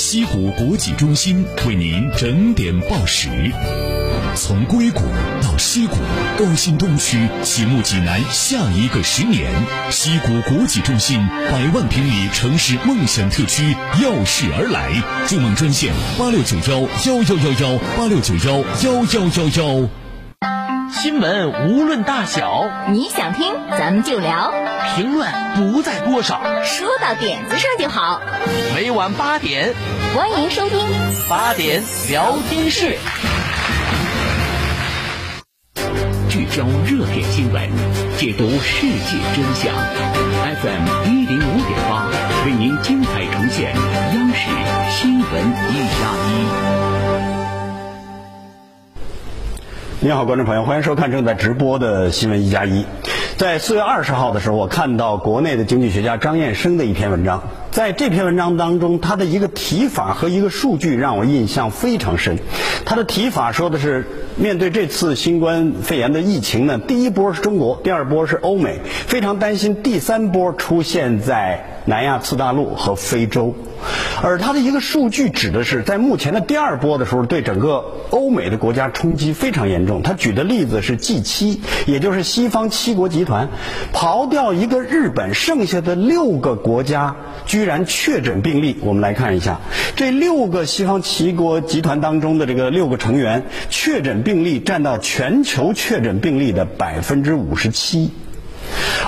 西谷国际中心为您整点报时。从硅谷到西谷，高新东区启幕济南下一个十年。西谷国际中心百万平米城市梦想特区耀世而来，筑梦专线八六九幺幺幺幺幺八六九幺幺幺幺幺。新闻无论大小，你想听咱们就聊，评论不在多少，说到点子上就好。每晚八点，欢迎收听八点聊天室。聚焦热点新闻，解读世界真相。FM 一零五点八为您精彩呈现央视新闻一加一。你好，观众朋友，欢迎收看正在直播的新闻一加一。在四月二十号的时候，我看到国内的经济学家张燕生的一篇文章，在这篇文章当中，他的一个提法和一个数据让我印象非常深。他的提法说的是，面对这次新冠肺炎的疫情呢，第一波是中国，第二波是欧美，非常担心第三波出现在南亚次大陆和非洲。而它的一个数据指的是，在目前的第二波的时候，对整个欧美的国家冲击非常严重。他举的例子是 G 七，也就是西方七国集团，刨掉一个日本，剩下的六个国家居然然确诊病例。我们来看一下，这六个西方七国集团当中的这个六个成员，确诊病例占到全球确诊病例的百分之五十七，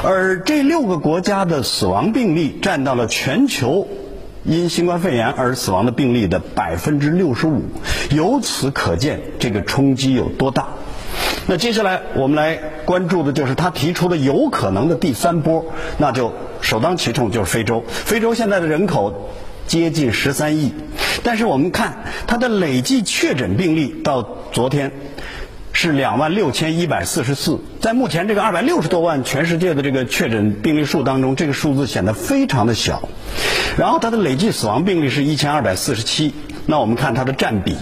而这六个国家的死亡病例占到了全球。因新冠肺炎而死亡的病例的百分之六十五，由此可见这个冲击有多大。那接下来我们来关注的就是他提出的有可能的第三波，那就首当其冲就是非洲。非洲现在的人口接近十三亿，但是我们看它的累计确诊病例到昨天。是两万六千一百四十四，在目前这个二百六十多万全世界的这个确诊病例数当中，这个数字显得非常的小。然后它的累计死亡病例是一千二百四十七，那我们看它的占比，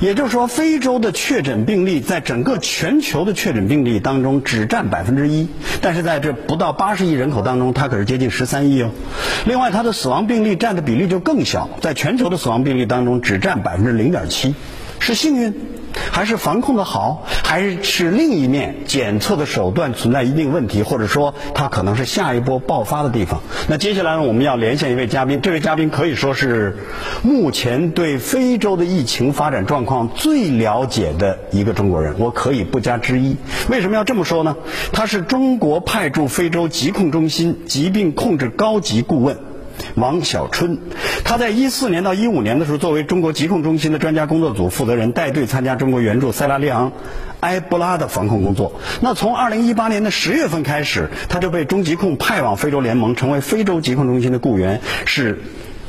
也就是说，非洲的确诊病例在整个全球的确诊病例当中只占百分之一，但是在这不到八十亿人口当中，它可是接近十三亿哦。另外，它的死亡病例占的比例就更小，在全球的死亡病例当中只占百分之零点七，是幸运。还是防控的好，还是是另一面检测的手段存在一定问题，或者说它可能是下一波爆发的地方。那接下来呢，我们要连线一位嘉宾，这位嘉宾可以说是目前对非洲的疫情发展状况最了解的一个中国人，我可以不加之一。为什么要这么说呢？他是中国派驻非洲疾控中心疾病控制高级顾问。王小春，他在一四年到一五年的时候，作为中国疾控中心的专家工作组负责人，带队参加中国援助塞拉利昂埃博拉的防控工作。那从二零一八年的十月份开始，他就被中疾控派往非洲联盟，成为非洲疾控中心的雇员，是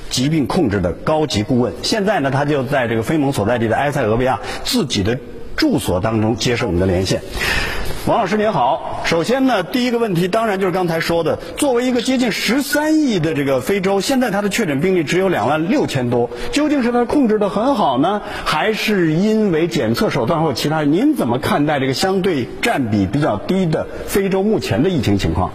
疾病控制的高级顾问。现在呢，他就在这个非盟所在地的埃塞俄比亚自己的住所当中接受我们的连线。王老师您好，首先呢，第一个问题当然就是刚才说的，作为一个接近十三亿的这个非洲，现在它的确诊病例只有两万六千多，究竟是它控制的很好呢，还是因为检测手段或其他？您怎么看待这个相对占比比较低的非洲目前的疫情情况？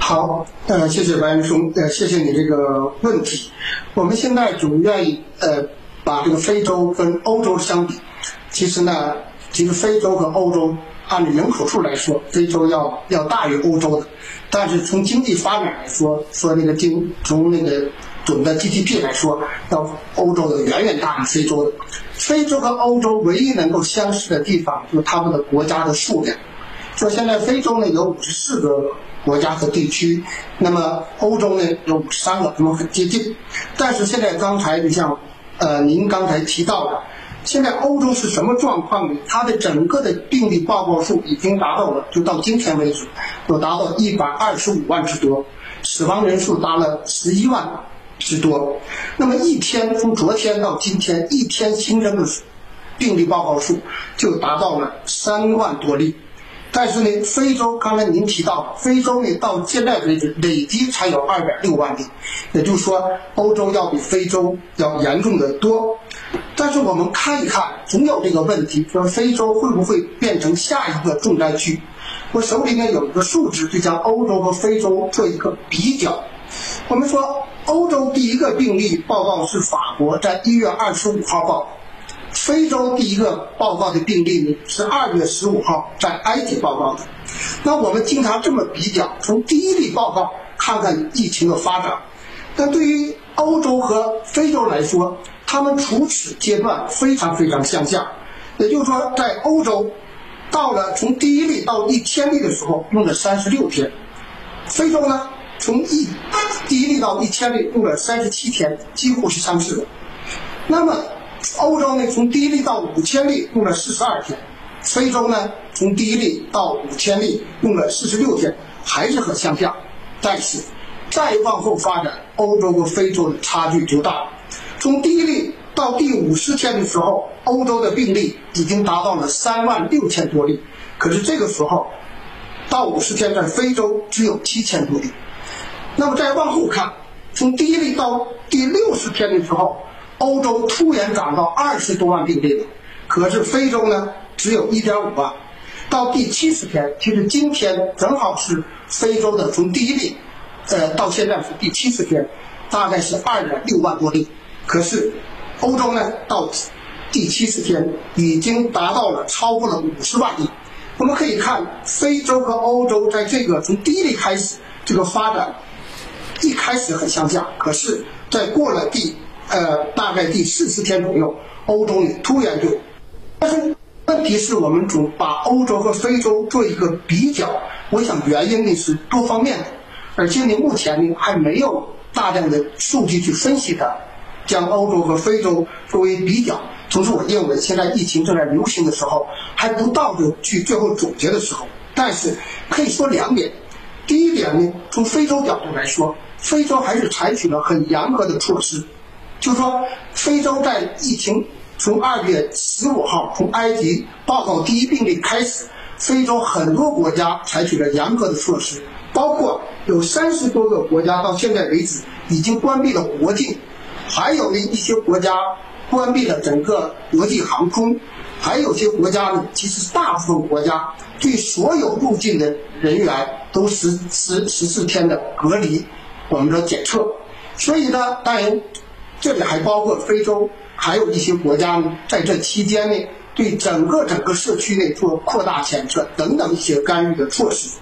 好，呃，谢谢白岩松，呃，谢谢你这个问题。我们现在总愿意呃把这个非洲跟欧洲相比，其实呢。其实非洲和欧洲按照人口数来说，非洲要要大于欧洲的，但是从经济发展来说，说那个经从那个总的 GDP 来说，要欧洲的远远大于非洲的。非洲和欧洲唯一能够相似的地方，就是他们的国家的数量。说现在非洲呢有五十四个国家和地区，那么欧洲呢有五十三个，那么很接近。但是现在刚才就像呃您刚才提到的。现在欧洲是什么状况呢？它的整个的病例报告数已经达到了，就到今天为止，有达到一百二十五万之多，死亡人数达了十一万之多。那么一天从昨天到今天，一天新增的病例报告数就达到了三万多例。但是呢，非洲刚才您提到，非洲呢到现在为止累计才有二点六万例，也就是说，欧洲要比非洲要严重的多。但是我们看一看，总有这个问题，说非洲会不会变成下一个重灾区？我手里面有一个数值，就将欧洲和非洲做一个比较。我们说，欧洲第一个病例报告是法国，在一月二十五号报。非洲第一个报告的病例呢是二月十五号在埃及报告的。那我们经常这么比较，从第一例报告看看疫情的发展。那对于欧洲和非洲来说，他们处此阶段非常非常相像。也就是说，在欧洲，到了从第一例到一千例的时候用了三十六天；非洲呢，从一第一例到一千例用了三十七天，几乎是相似的。那么，欧洲呢，从第一例到五千例用了四十二天；非洲呢，从第一例到五千例用了四十六天，还是很相像。但是，再往后发展，欧洲和非洲的差距就大了。从第一例到第五十天的时候，欧洲的病例已经达到了三万六千多例，可是这个时候，到五十天在非洲只有七千多例。那么再往后看，从第一例到第六十天的时候。欧洲突然涨到二十多万病例了，可是非洲呢只有一点五万。到第七十天，其实今天正好是非洲的从第一例，呃，到现在是第七十天，大概是二点六万多例。可是欧洲呢到第七十天已经达到了超过了五十万例。我们可以看非洲和欧洲在这个从第一例开始这个发展，一开始很相像，可是，在过了第呃，大概第四十天左右，欧洲呢突然就，但是问题是我们总把欧洲和非洲做一个比较，我想原因呢是多方面的，而且呢目前呢还没有大量的数据去分析它，将欧洲和非洲。作为比较。同时，我认为现在疫情正在流行的时候，还不到就去最后总结的时候。但是可以说两点，第一点呢，从非洲。角度来说，非洲。还是采取了很严格的措施。就说非洲在疫情从二月十五号从埃及报告第一病例开始，非洲很多国家采取了严格的措施，包括有三十多个国家到现在为止已经关闭了国境，还有呢一些国家关闭了整个国际航空，还有些国家呢，其实大部分国家对所有入境的人员都实施十四天的隔离，我们的检测，所以呢，当然。这里还包括非洲，还有一些国家呢，在这期间呢，对整个整个社区内做扩大检测等等一些干预的措施。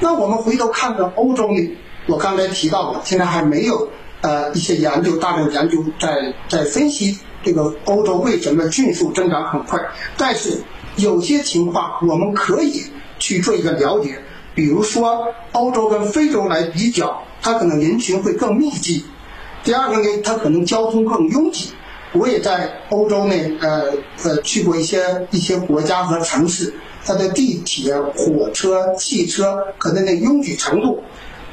那我们回头看看欧洲呢，我刚才提到了，现在还没有呃一些研究大量研究在在分析这个欧洲为什么迅速增长很快。但是有些情况我们可以去做一个了解，比如说欧洲跟非洲来比较，它可能人群会更密集。第二个呢，它可能交通更拥挤。我也在欧洲呢，呃呃去过一些一些国家和城市，它的地铁、火车、汽车可能的拥挤程度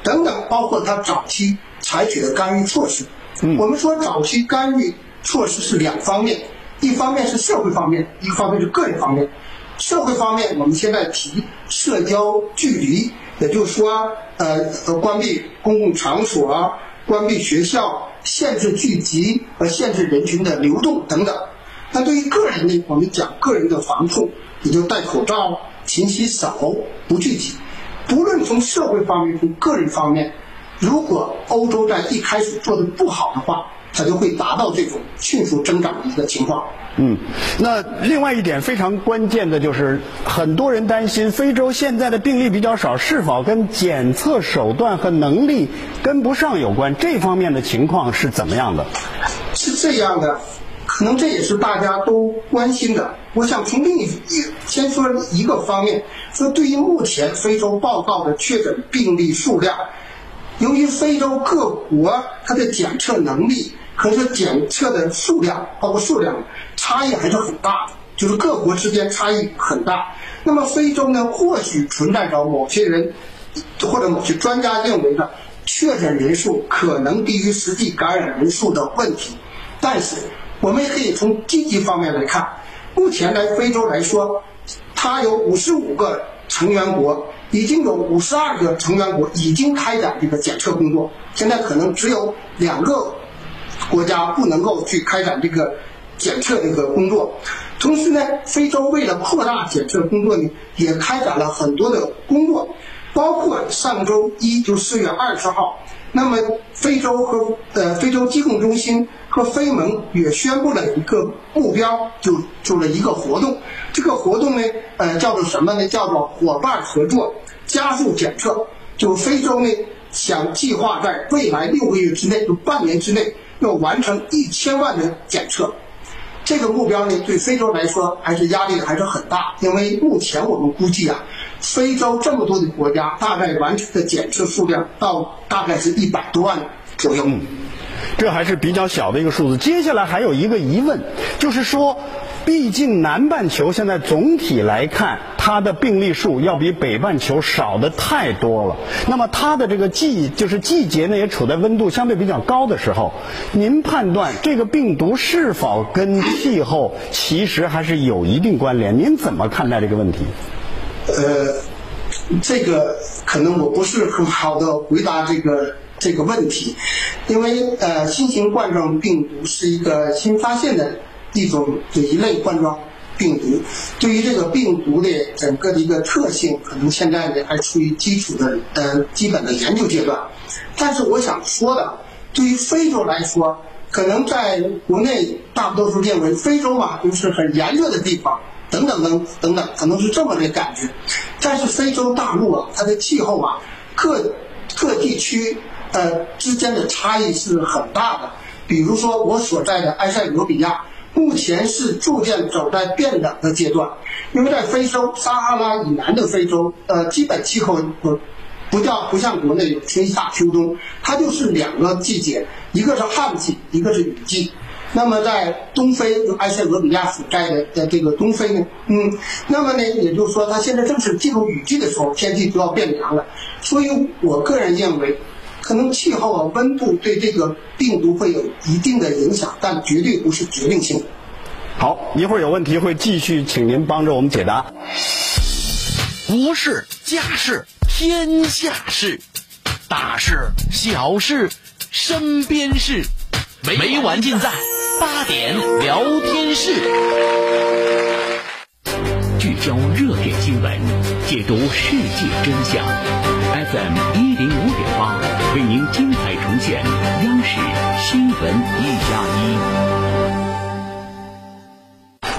等等，包括它早期采取的干预措施。我们说早期干预措施是两方面，一方面是社会方面，一方面是个人方面。社会方面，我们现在提社交距离，也就是说，呃，关闭公共场所。关闭学校、限制聚集和限制人群的流动等等。那对于个人呢，我们讲个人的防控，也就戴口罩、勤洗手、不聚集。不论从社会方面、从个人方面，如果欧洲在一开始做的不好的话，它就会达到这种迅速增长的一个情况。嗯，那另外一点非常关键的就是，很多人担心非洲现在的病例比较少，是否跟检测手段和能力跟不上有关？这方面的情况是怎么样的？是这样的，可能这也是大家都关心的。我想从另一一先说一个方面，说对于目前非洲报告的确诊病例数量，由于非洲各国它的检测能力。可是检测的数量，包括数量差异还是很大的，就是各国之间差异很大。那么非洲呢，或许存在着某些人或者某些专家认为呢，确诊人数可能低于实际感染人数的问题。但是，我们也可以从积极方面来看，目前来非洲来说，它有五十五个成员国，已经有五十二个成员国已经开展这个检测工作，现在可能只有两个国家不能够去开展这个检测这个工作。同时呢，非洲为了扩大检测工作呢，也开展了很多的工作，包括上周一就四月二十号，那么非洲和呃非洲疾控中心和非盟也宣布了一个目标，就做了一个活动。这个活动呢，呃叫做什么呢？叫做伙伴合作，加速检测。就非洲呢，想计划在未来六个月之内，就半年之内，要完成一千万的检测。这个目标呢，对非洲来说还是压力还是很大，因为目前我们估计啊，非洲这么多的国家，大概完成的检测数量到大概是一百多万左右。这还是比较小的一个数字。接下来还有一个疑问，就是说，毕竟南半球现在总体来看，它的病例数要比北半球少的太多了。那么它的这个季就是季节呢，也处在温度相对比较高的时候。您判断这个病毒是否跟气候其实还是有一定关联？您怎么看待这个问题？呃，这个可能我不是很好的回答这个这个问题，因为呃，新型冠状病毒是一个新发现的一种这一类冠状病毒，对于这个病毒的整个的一个特性，可能现在呢还处于基础的呃基本的研究阶段。但是我想说的，对于非洲来说，可能在国内大多数认为非洲嘛就是很炎热的地方。等等等等等，可能是这么的感觉。但是非洲大陆啊，它的气候啊，各各地区呃之间的差异是很大的。比如说我所在的埃塞俄比亚，目前是逐渐走在变冷的阶段。因为在非洲撒哈拉以南的非洲，呃，基本气候不不叫不像国内有春夏秋冬，它就是两个季节，一个是旱季，一个是雨季。那么在东非，就埃塞俄比亚所在的的这个东非呢，嗯，那么呢，也就是说，它现在正是进入雨季的时候，天气就要变凉了。所以我个人认为，可能气候啊、温度对这个病毒会有一定的影响，但绝对不是决定性的。好，一会儿有问题会继续请您帮着我们解答。国事家事天下事，大事小事身边事，每晚尽在八点聊天室。聚焦热点新闻，解读世界真相。FM 一零五点八为您精彩呈现央视新闻一加一。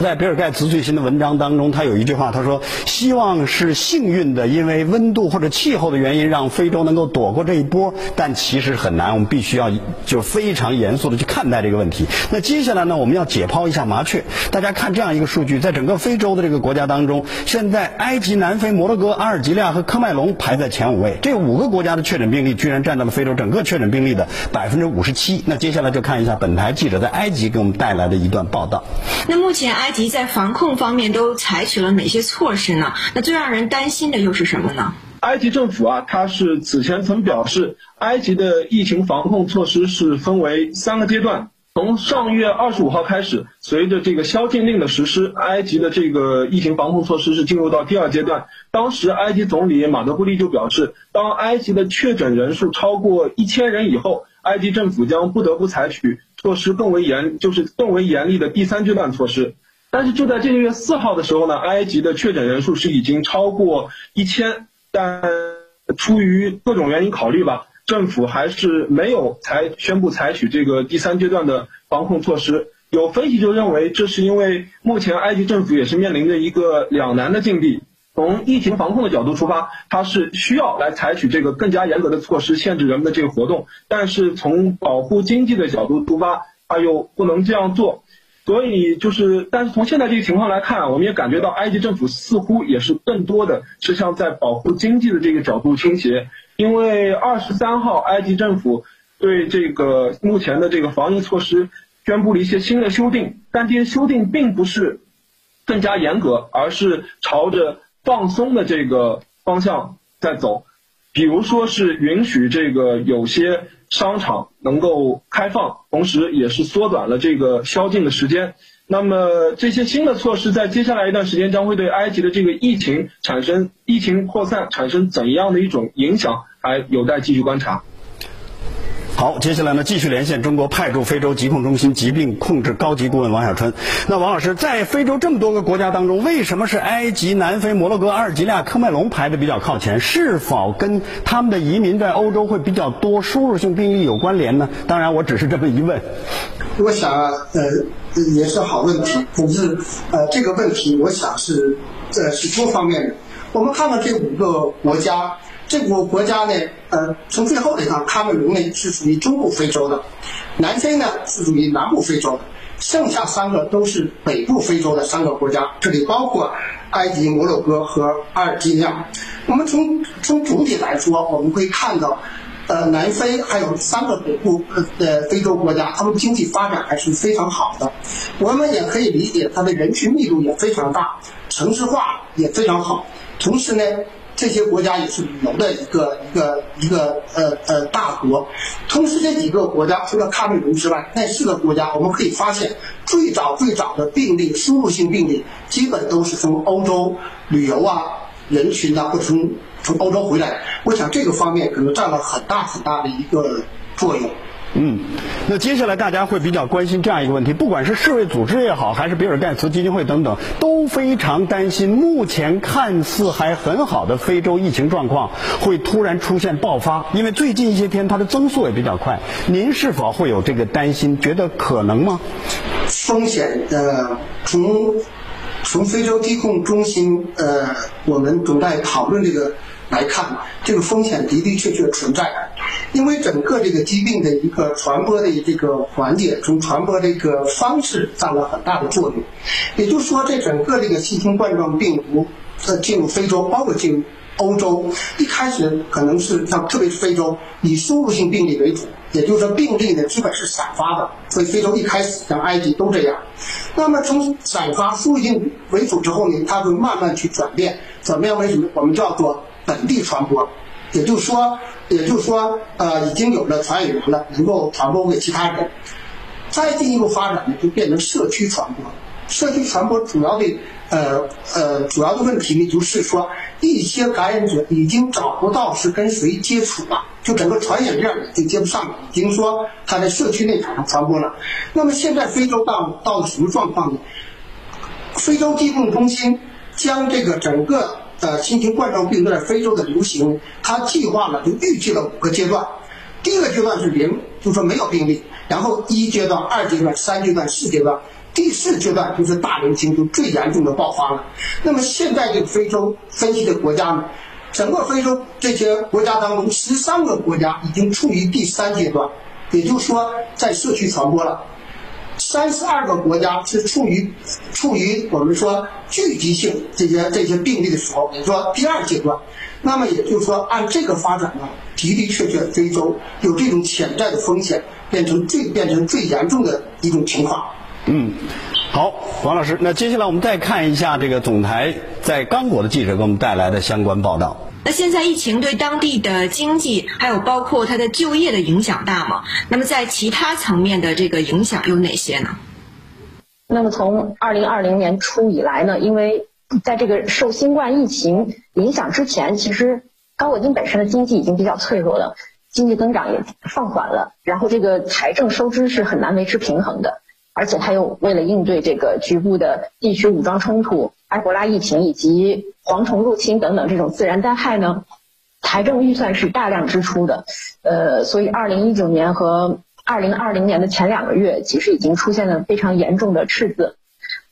在比尔盖茨最新的文章当中，他有一句话，他说：“希望是幸运的，因为温度或者气候的原因，让非洲能够躲过这一波。但其实很难，我们必须要就非常严肃的去看待这个问题。那接下来呢，我们要解剖一下麻雀。大家看这样一个数据，在整个非洲的这个国家当中，现在埃及、南非、摩洛哥、阿尔及利亚和科麦隆排在前五位。这五个国家的确诊病例居然占到了非洲整个确诊病例的百分之五十七。那接下来就看一下本台记者在埃及给我们带来的一段报道。那目前埃及在防控方面都采取了哪些措施呢？那最让人担心的又是什么呢？埃及政府啊，它是此前曾表示，埃及的疫情防控措施是分为三个阶段。从上月二十五号开始，随着这个宵禁令的实施，埃及的这个疫情防控措施是进入到第二阶段。当时，埃及总理马德布利就表示，当埃及的确诊人数超过一千人以后，埃及政府将不得不采取措施更为严，就是更为严厉的第三阶段措施。但是就在这个月四号的时候呢，埃及的确诊人数是已经超过一千，但出于各种原因考虑吧，政府还是没有采宣布采取这个第三阶段的防控措施。有分析就认为，这是因为目前埃及政府也是面临着一个两难的境地。从疫情防控的角度出发，它是需要来采取这个更加严格的措施，限制人们的这个活动；但是从保护经济的角度出发，它又不能这样做。所以就是，但是从现在这个情况来看，我们也感觉到埃及政府似乎也是更多的是像在保护经济的这个角度倾斜。因为二十三号，埃及政府对这个目前的这个防疫措施宣布了一些新的修订，但这些修订并不是更加严格，而是朝着放松的这个方向在走。比如说是允许这个有些商场能够开放，同时也是缩短了这个宵禁的时间。那么这些新的措施在接下来一段时间将会对埃及的这个疫情产生疫情扩散产生怎样的一种影响，还有待继续观察。好，接下来呢，继续连线中国派驻非洲疾控中心疾病控制高级顾问王小春。那王老师，在非洲这么多个国家当中，为什么是埃及、南非、摩洛哥、阿尔及利亚、科麦隆排的比较靠前？是否跟他们的移民在欧洲会比较多、输入性病例有关联呢？当然，我只是这么一问。我想啊，呃，也是好问题。可是，呃，这个问题，我想是，呃，是多方面的。我们看到这五个国家。这个国家呢，呃，从最后来看，喀麦隆呢是属于中部非洲的，南非呢是属于南部非洲的，剩下三个都是北部非洲的三个国家，这里包括埃及、摩洛哥和阿尔及利亚。我们从从总体来说，我们会看到，呃，南非还有三个北部呃非洲国家，他们经济发展还是非常好的。我们也可以理解，它的人群密度也非常大，城市化也非常好，同时呢。这些国家也是旅游的一个一个一个呃呃大国，同时这几个国家除了喀麦隆之外，那四个国家我们可以发现，最早最早的病例输入性病例基本都是从欧洲旅游啊人群啊或从从欧洲回来，我想这个方面可能占了很大很大的一个作用。嗯，那接下来大家会比较关心这样一个问题，不管是世卫组织也好，还是比尔盖茨基金会等等，都非常担心目前看似还很好的非洲疫情状况会突然出现爆发，因为最近一些天它的增速也比较快。您是否会有这个担心？觉得可能吗？风险呃，从从非洲疾控中心呃，我们总在讨论这个。来看，这个风险的的确确存在，因为整个这个疾病的一个传播的这个环节，从传播这个方式占了很大的作用。也就是说，这整个这个新型冠状病毒在进入非洲，包括进入欧洲，一开始可能是像特别是非洲以输入性病例为主，也就是说病例呢基本是散发的，所以非洲一开始像埃及都这样。那么从散发输入性为主之后呢，它会慢慢去转变，怎么样为什么？我们叫做。地传播，也就是说，也就是说，呃，已经有了传染源了，能够传播给其他人。再进一步发展呢，就变成社区传播。社区传播主要的，呃呃，主要的问题呢，就是说，一些感染者已经找不到是跟谁接触了，就整个传染链已经接不上了，已经说他在社区内产生传播了。那么现在非洲到到了什么状况呢？非洲疾控中心将这个整个。呃，新型冠状病毒在非洲的流行，它计划了就预计了五个阶段。第一个阶段是零，就说没有病例；然后一阶段、二阶段、三阶段、四阶段，第四阶段就是大流行，就最严重的爆发了。那么现在这个非洲分析的国家呢，整个非洲这些国家当中，十三个国家已经处于第三阶段，也就是说在社区传播了。三十二个国家是处于处于我们说聚集性这些这些病例的时候，也说第二阶段。那么也就是说，按这个发展呢，的的确确非洲有这种潜在的风险，变成最变成最严重的一种情况。嗯，好，王老师，那接下来我们再看一下这个总台在刚果的记者给我们带来的相关报道。那现在疫情对当地的经济，还有包括它的就业的影响大吗？那么在其他层面的这个影响有哪些呢？那么从二零二零年初以来呢，因为在这个受新冠疫情影响之前，其实高果金本身的经济已经比较脆弱了，经济增长也放缓了，然后这个财政收支是很难维持平衡的，而且它又为了应对这个局部的地区武装冲突。埃博拉疫情以及蝗虫入侵等等这种自然灾害呢，财政预算是大量支出的，呃，所以二零一九年和二零二零年的前两个月，其实已经出现了非常严重的赤字。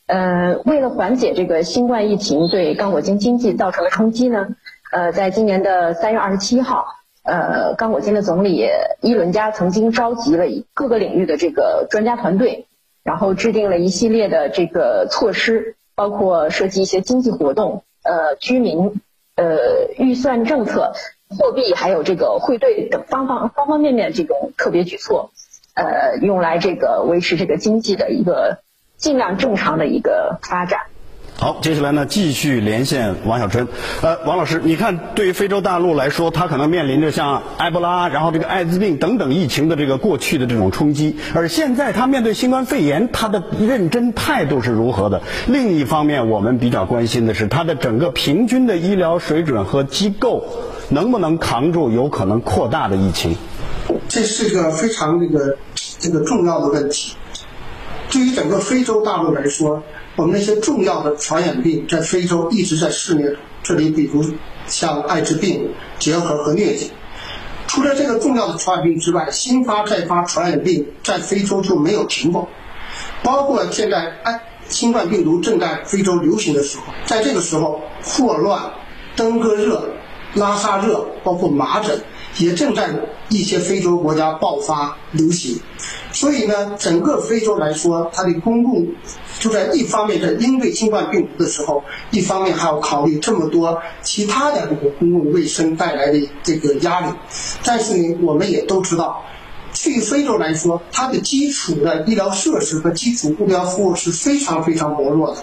呃，为了缓解这个新冠疫情对刚果金经济造成的冲击呢，呃，在今年的三月二十七号，呃，刚果金的总理伊伦加曾经召集了各个领域的这个专家团队，然后制定了一系列的这个措施。包括涉及一些经济活动、呃居民、呃预算政策、货币，还有这个汇兑等方方方方面面这种特别举措，呃，用来这个维持这个经济的一个尽量正常的一个发展。好，接下来呢，继续连线王小春。呃，王老师，你看，对于非洲大陆来说，它可能面临着像埃博拉，然后这个艾滋病等等疫情的这个过去的这种冲击，而现在它面对新冠肺炎，它的认真态度是如何的？另一方面，我们比较关心的是它的整个平均的医疗水准和机构能不能扛住有可能扩大的疫情？这是个非常这个这个重要的问题。对于整个非洲大陆来说，我们那些重要的传染病在非洲一直在肆虐。这里比如像艾滋病、结核和疟疾。除了这个重要的传染病之外，新发再发传染病在非洲就没有停过。包括现在哎，新冠病毒正在非洲流行的时候，在这个时候，霍乱、登革热、拉萨热，包括麻疹。也正在一些非洲国家爆发流行，所以呢，整个非洲来说，它的公共就在一方面在应对新冠病毒的时候，一方面还要考虑这么多其他的这个公共卫生带来的这个压力。但是呢，我们也都知道。对于非洲来说，它的基础的医疗设施和基础医疗服务是非常非常薄弱的。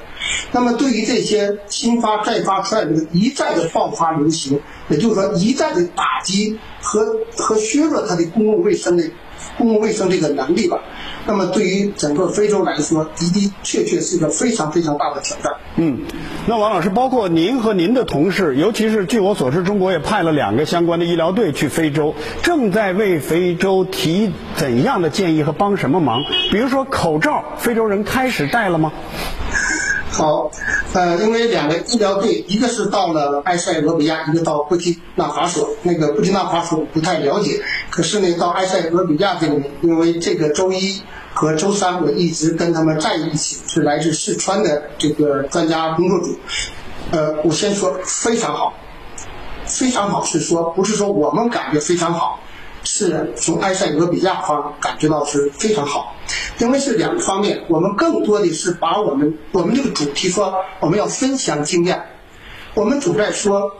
那么，对于这些新发再发传染病一再的爆发流行，也就是说一再的打击和和削弱它的公共卫生的公共卫生这个能力吧。那么，对于整个非洲来说，的的确确是一个非常非常大的挑战。嗯，那王老师，包括您和您的同事，尤其是据我所知，中国也派了两个相关的医疗队去非洲，正在为非洲提怎样的建议和帮什么忙？比如说口罩，非洲人开始戴了吗？好，呃，因为两个医疗队，一个是到了埃塞俄比亚，一个到布基纳法索。那个布基纳法索不太了解，可是呢，到埃塞俄比亚这里，因为这个周一和周三我一直跟他们在一起，是来自四川的这个专家工作组。呃，我先说 非常好，非常好是说不是说我们感觉非常好。是从埃塞俄比亚方感觉到是非常好，因为是两方面，我们更多的是把我们我们这个主题说我们要分享经验，我们主在说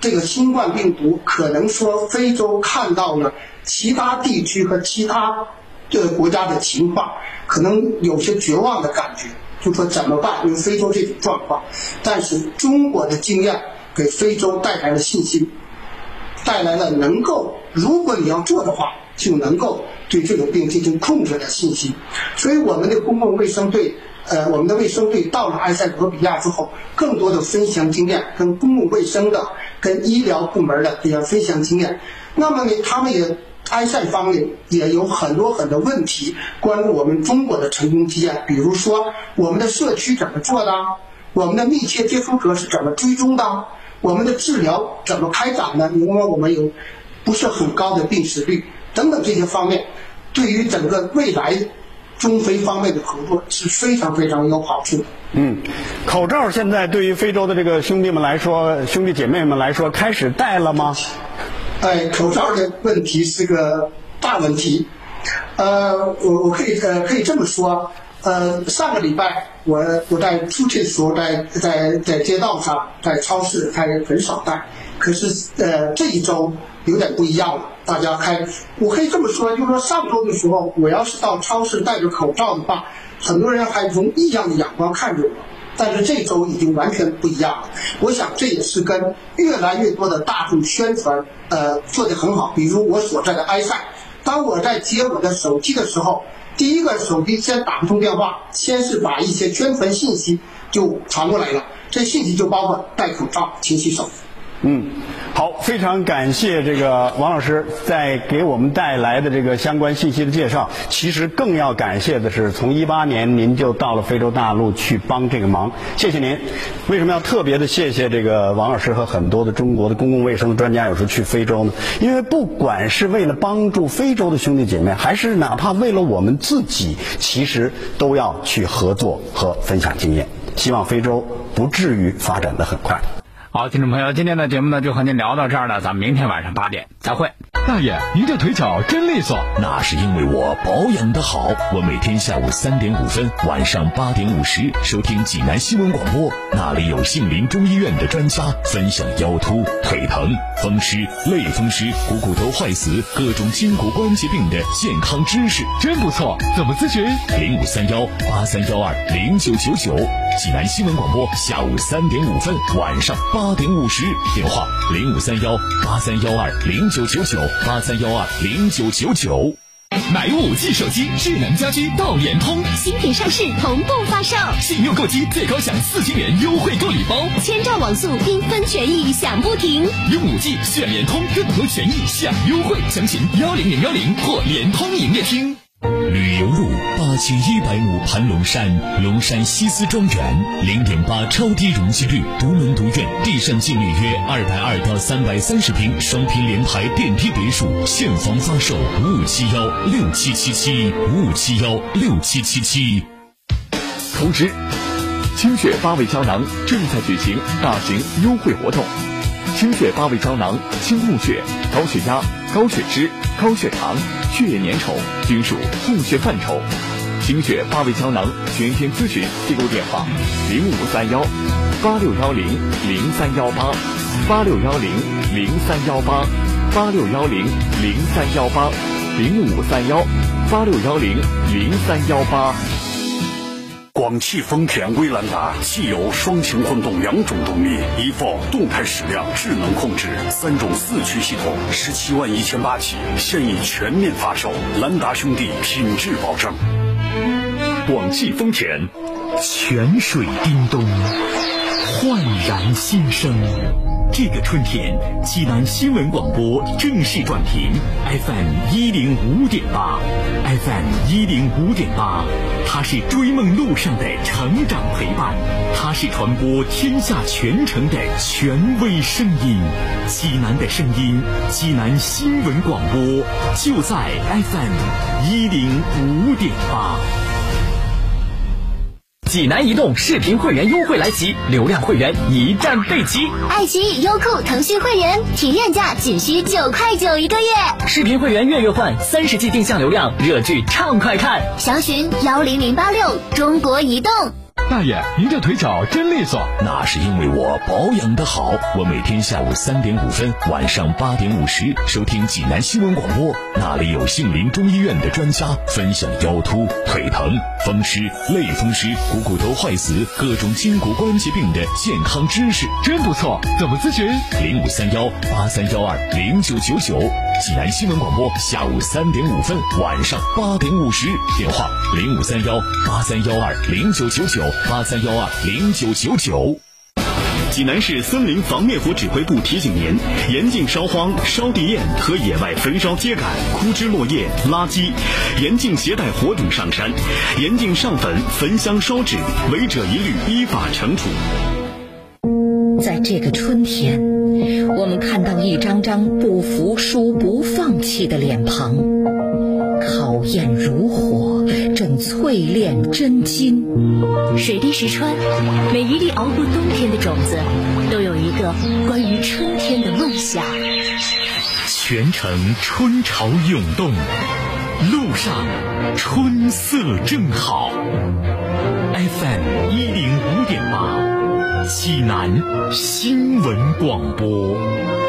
这个新冠病毒可能说非洲看到了其他地区和其他这个国家的情况，可能有些绝望的感觉，就说怎么办？因为非洲这种状况，但是中国的经验给非洲带来了信心。带来了能够，如果你要做的话，就能够对这种病进行控制的信息。所以我们的公共卫生队，呃，我们的卫生队到了埃塞俄比亚之后，更多的分享经验，跟公共卫生的、跟医疗部门的这样分享经验。那么呢，他们也埃塞方面也有很多很多问题，关于我们中国的成功经验，比如说我们的社区怎么做的，我们的密切接触者是怎么追踪的。我们的治疗怎么开展呢？因为我们有不是很高的病死率等等这些方面，对于整个未来中非方面的合作是非常非常有好处的。嗯，口罩现在对于非洲的这个兄弟们来说，兄弟姐妹们来说，开始戴了吗？哎，口罩的问题是个大问题。呃，我我可以呃可以这么说。呃，上个礼拜我我在出去的时候，在在在街道上，在超市还很少戴。可是呃这一周有点不一样了，大家开，我可以这么说，就是说上周的时候，我要是到超市戴着口罩的话，很多人还从异样的眼光看着我。但是这周已经完全不一样了。我想这也是跟越来越多的大众宣传呃做得很好。比如我所在的埃塞，当我在接我的手机的时候。第一个手机先打不通电话，先是把一些宣传信息就传过来了，这信息就包括戴口罩、勤洗手。嗯，好，非常感谢这个王老师在给我们带来的这个相关信息的介绍。其实更要感谢的是，从一八年您就到了非洲大陆去帮这个忙，谢谢您。为什么要特别的谢谢这个王老师和很多的中国的公共卫生的专家有时候去非洲呢？因为不管是为了帮助非洲的兄弟姐妹，还是哪怕为了我们自己，其实都要去合作和分享经验。希望非洲不至于发展的很快。好，听众朋友，今天的节目呢就和您聊到这儿了，咱们明天晚上八点再会。大爷，您这腿脚真利索。那是因为我保养的好。我每天下午三点五分，晚上八点五十收听济南新闻广播，那里有杏林中医院的专家分享腰突、腿疼、风湿、类风湿、股骨头坏死、各种筋骨关节病的健康知识，真不错。怎么咨询？零五三幺八三幺二零九九九，济南新闻广播，下午三点五分，晚上八点五十，电话零五三幺八三幺二零九九九八三幺二零九九九。买五 G 手机，智能家居到联通，新品上市同步发售，信用购机最高享四千元优惠购礼包，千兆网速缤纷权益享不停，用五 G 选联通，更多权益享优惠，详情幺零零幺零或联通营业厅。旅游路八千一百亩盘龙山，龙山西斯庄园，零点八超低容积率，独门独院，地上净率约二百二到三百三十平，双拼联排电梯别墅，现房发售，五五七幺六七七七，五五七幺六七七七。通知：清血八味胶囊正在举行大型优惠活动，清血八味胶囊清目血、高血压、高血脂、高血糖。血液粘稠均属护血范畴，清血八味胶囊全天咨询订购电话：零五三幺八六幺零零三幺八八六幺零零三幺八八六幺零零三幺八零五三幺八六幺零零三幺八。广汽丰田威兰达，汽油双擎混动两种动力，eFOR 动态矢量智能控制，三种四驱系统，十七万一千八起，现已全面发售。兰达兄弟品质保证。广汽丰田，泉水叮咚，焕然新生。这个春天，济南新闻广播正式转频 FM 一零五点八，FM 一零五点八，它是追梦路上的成长陪伴，它是传播天下全城的权威声音。济南的声音，济南新闻广播就在 FM 一零五点八。济南移动视频会员优惠来袭，流量会员一站备齐。爱奇艺、优酷、腾讯会员体验价仅需九块九一个月。视频会员月月换，三十 G 定向流量，热剧畅快看。详询幺零零八六中国移动。大爷，您这腿脚真利索。那是因为我保养的好。我每天下午三点五分，晚上八点五十收听济南新闻广播，那里有杏林中医院的专家分享腰突、腿疼、风湿、类风湿、股骨头坏死、各种筋骨关节病的健康知识，真不错。怎么咨询？零五三幺八三幺二零九九九。济南新闻广播下午三点五分，晚上八点五十，电话零五三幺八三幺二零九九九八三幺二零九九九。济南市森林防灭火指挥部提醒您：严禁烧荒、烧地堰和野外焚烧秸秆、枯枝落叶、垃圾；严禁携带火种上山；严禁上坟、焚香烧纸，违者一律依法惩处。在这个春天，我们看到一张张不服输、不放弃的脸庞，考验如火，正淬炼真金。水滴石穿，每一粒熬过冬天的种子，都有一个关于春天的梦想。全城春潮涌动，路上春色正好。FM 一零五点八。济南新闻广播。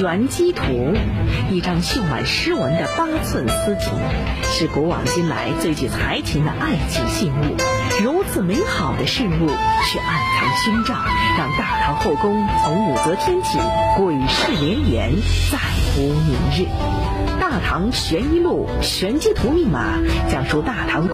玄机图，一张绣满诗文的八寸丝题，是古往今来最具才情的爱情信物。如此美好的事物，却暗藏凶兆，让大唐后宫从武则天起鬼事连连，再无宁日。《大唐悬疑录》玄机图密码，讲述大唐。